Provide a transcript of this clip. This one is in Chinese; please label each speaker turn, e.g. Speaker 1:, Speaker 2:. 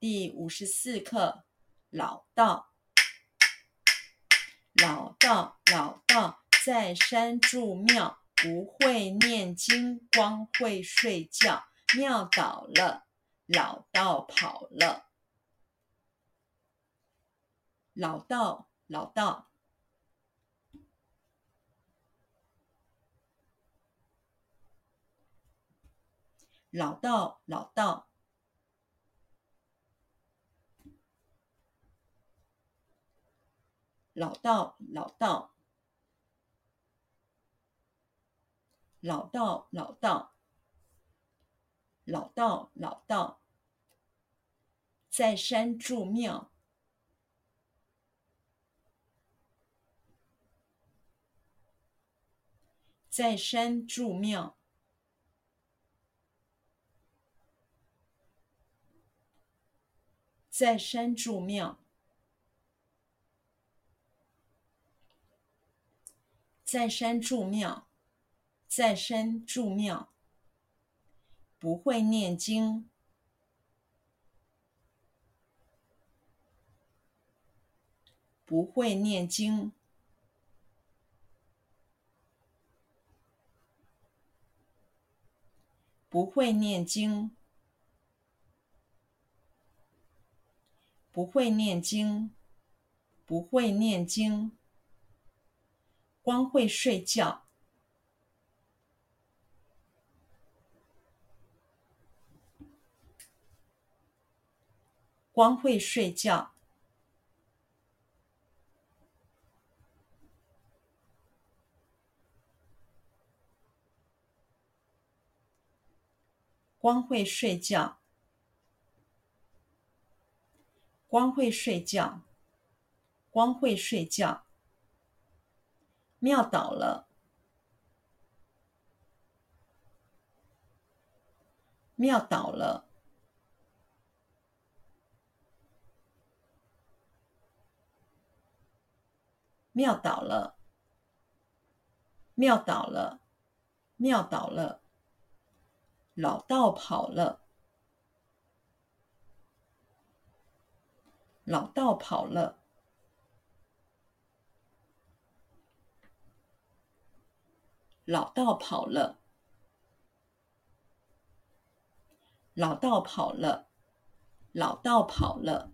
Speaker 1: 第五十四课，老道。老道，老道，在山住庙，不会念经，光会睡觉。庙倒了，老道跑了。老道，老道，老道，老道。老道，老道，老道，老道，老道，老道，在山住庙，在山住庙，在山住庙。在山住庙，在山住庙，不会念经，不会念经，不会念经，不会念经，不会念经。光会睡觉，光会睡觉，光会睡觉，光会睡觉，光会睡觉。庙倒了，庙倒了，庙倒了，庙倒了，庙倒了，老道跑了，老道跑了。老道跑了，老道跑了，老道跑了。